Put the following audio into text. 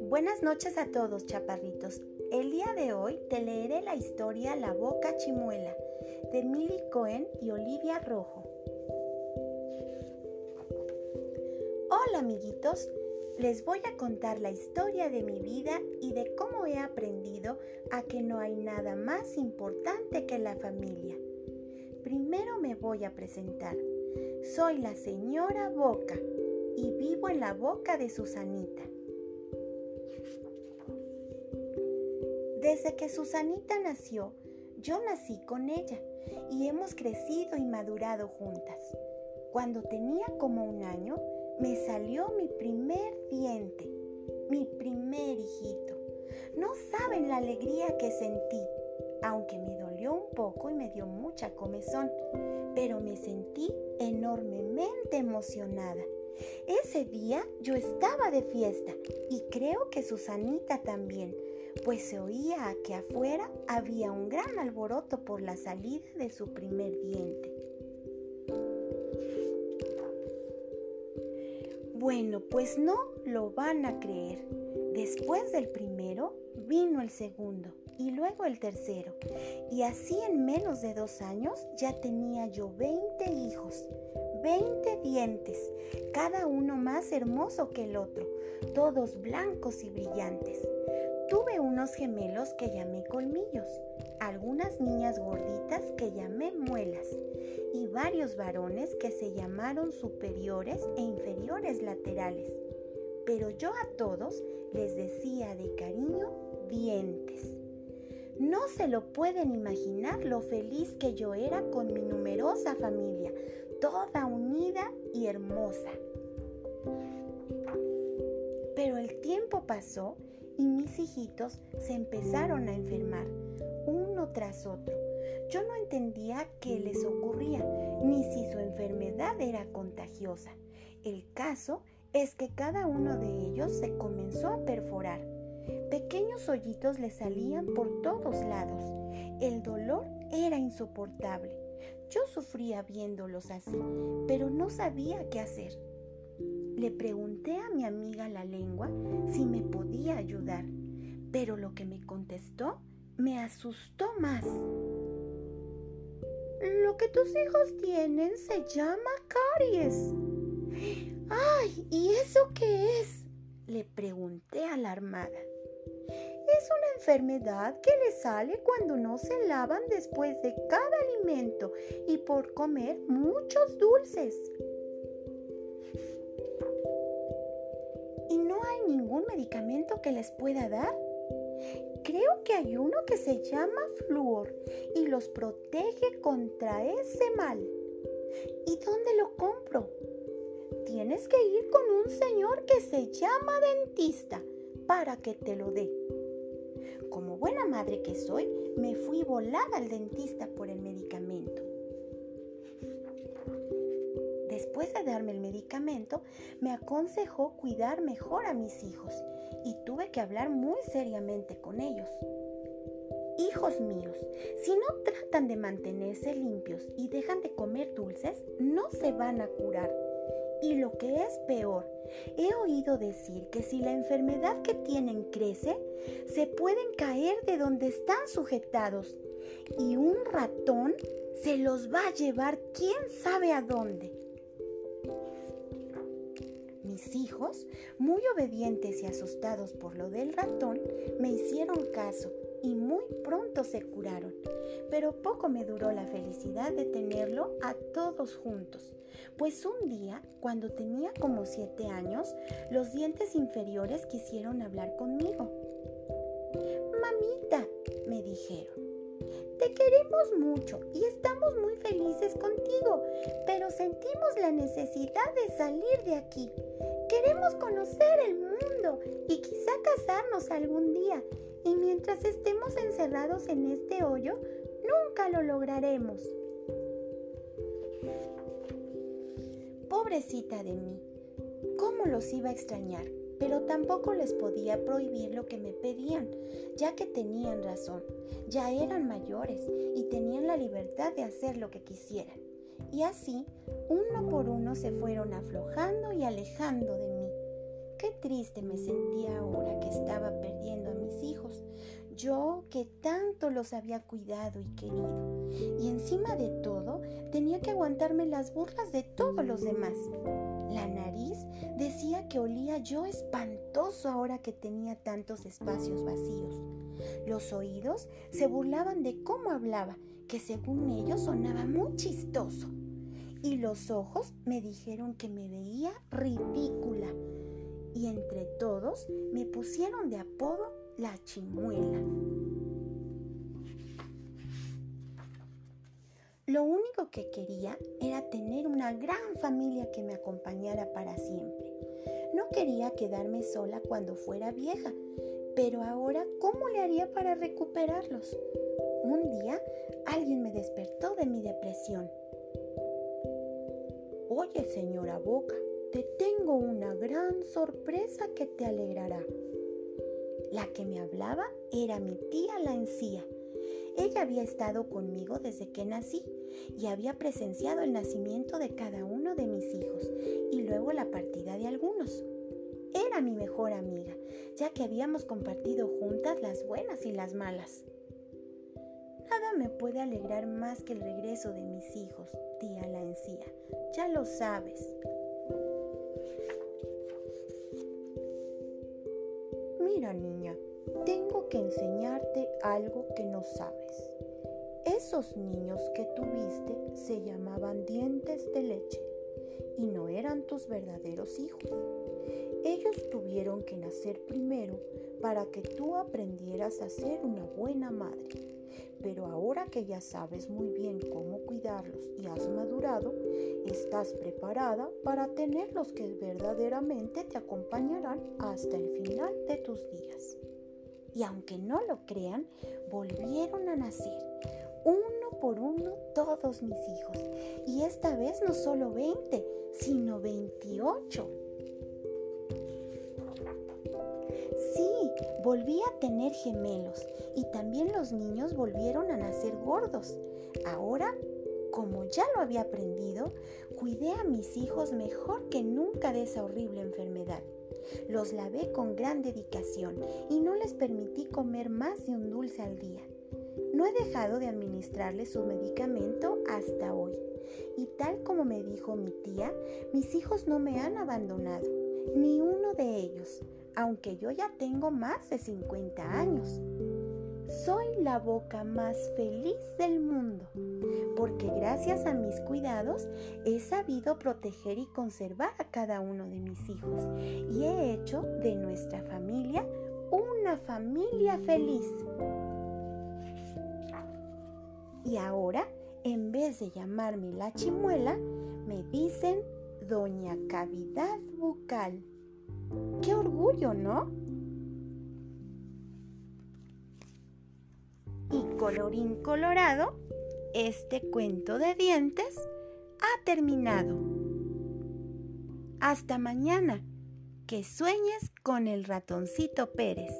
Buenas noches a todos, chaparritos. El día de hoy te leeré la historia La Boca Chimuela de Milly Cohen y Olivia Rojo. Hola amiguitos, les voy a contar la historia de mi vida y de cómo he aprendido a que no hay nada más importante que la familia. Primero me voy a presentar. Soy la señora Boca y vivo en la boca de Susanita. Desde que Susanita nació, yo nací con ella y hemos crecido y madurado juntas. Cuando tenía como un año, me salió mi primer diente, mi primer hijito. No saben la alegría que sentí, aunque me dolió un poco y me dio mucha comezón, pero me sentí enormemente emocionada. Ese día yo estaba de fiesta y creo que Susanita también, pues se oía que afuera había un gran alboroto por la salida de su primer diente. Bueno, pues no lo van a creer. Después del primero vino el segundo y luego el tercero. Y así en menos de dos años ya tenía yo 20 hijos, 20 dientes, cada uno más hermoso que el otro, todos blancos y brillantes. Tuve unos gemelos que llamé colmillos, algunas niñas gorditas que llamé muelas y varios varones que se llamaron superiores e inferiores laterales. Pero yo a todos les decía de cariño dientes. No se lo pueden imaginar lo feliz que yo era con mi numerosa familia, toda unida y hermosa. Pero el tiempo pasó y mis hijitos se empezaron a enfermar, uno tras otro. Yo no entendía qué les ocurría, ni si su enfermedad era contagiosa. El caso es que cada uno de ellos se comenzó a perforar. Pequeños hoyitos le salían por todos lados. El dolor era insoportable. Yo sufría viéndolos así, pero no sabía qué hacer. Le pregunté a mi amiga la lengua si me podía ayudar, pero lo que me contestó me asustó más. Lo que tus hijos tienen se llama caries. ¡Ay! ¿Y eso qué es? Le pregunté alarmada. Es una enfermedad que le sale cuando no se lavan después de cada alimento y por comer muchos dulces. ningún medicamento que les pueda dar? Creo que hay uno que se llama flúor y los protege contra ese mal. ¿Y dónde lo compro? Tienes que ir con un señor que se llama dentista para que te lo dé. Como buena madre que soy, me fui volada al dentista por el medicamento después de darme el medicamento, me aconsejó cuidar mejor a mis hijos y tuve que hablar muy seriamente con ellos. Hijos míos, si no tratan de mantenerse limpios y dejan de comer dulces, no se van a curar. Y lo que es peor, he oído decir que si la enfermedad que tienen crece, se pueden caer de donde están sujetados y un ratón se los va a llevar quién sabe a dónde. Mis hijos, muy obedientes y asustados por lo del ratón, me hicieron caso y muy pronto se curaron. Pero poco me duró la felicidad de tenerlo a todos juntos, pues un día, cuando tenía como siete años, los dientes inferiores quisieron hablar conmigo. Mamita, me dijeron, te queremos mucho y estamos muy felices contigo, pero sentimos la necesidad de salir de aquí. Queremos conocer el mundo y quizá casarnos algún día. Y mientras estemos encerrados en este hoyo, nunca lo lograremos. Pobrecita de mí, ¿cómo los iba a extrañar? pero tampoco les podía prohibir lo que me pedían, ya que tenían razón, ya eran mayores y tenían la libertad de hacer lo que quisieran. y así uno por uno se fueron aflojando y alejando de mí. Qué triste me sentía ahora que estaba perdiendo a mis hijos, yo que tanto los había cuidado y querido. Y encima de todo, tenía que aguantarme las burlas de todos los demás. La nariz decía que olía yo espantoso ahora que tenía tantos espacios vacíos. Los oídos se burlaban de cómo hablaba, que según ellos sonaba muy chistoso. Y los ojos me dijeron que me veía ridícula. Y entre todos me pusieron de apodo la chimuela. Lo único que quería era tener una gran familia que me acompañara para siempre. No quería quedarme sola cuando fuera vieja, pero ahora, ¿cómo le haría para recuperarlos? Un día, alguien me despertó de mi depresión. Oye, señora Boca, te tengo una gran sorpresa que te alegrará. La que me hablaba era mi tía la encía. Ella había estado conmigo desde que nací y había presenciado el nacimiento de cada uno de mis hijos y luego la partida de algunos. Era mi mejor amiga, ya que habíamos compartido juntas las buenas y las malas. Nada me puede alegrar más que el regreso de mis hijos, tía la encía. Ya lo sabes. Mira, niña, tengo que enseñarte algo que no sabes. Esos niños que tuviste se llamaban dientes de leche y no eran tus verdaderos hijos. Tuvieron que nacer primero para que tú aprendieras a ser una buena madre. Pero ahora que ya sabes muy bien cómo cuidarlos y has madurado, estás preparada para tener los que verdaderamente te acompañarán hasta el final de tus días. Y aunque no lo crean, volvieron a nacer uno por uno todos mis hijos. Y esta vez no solo 20, sino 28. Volví a tener gemelos y también los niños volvieron a nacer gordos. Ahora, como ya lo había aprendido, cuidé a mis hijos mejor que nunca de esa horrible enfermedad. Los lavé con gran dedicación y no les permití comer más de un dulce al día. No he dejado de administrarles su medicamento hasta hoy. Y tal como me dijo mi tía, mis hijos no me han abandonado, ni uno de ellos, aunque yo ya tengo más de 50 años. Soy la boca más feliz del mundo, porque gracias a mis cuidados he sabido proteger y conservar a cada uno de mis hijos y he hecho de nuestra familia una familia feliz. Y ahora, en vez de llamarme la chimuela, me dicen Doña Cavidad Bucal. ¡Qué orgullo, ¿no? Y colorín colorado, este cuento de dientes ha terminado. Hasta mañana. Que sueñes con el ratoncito Pérez.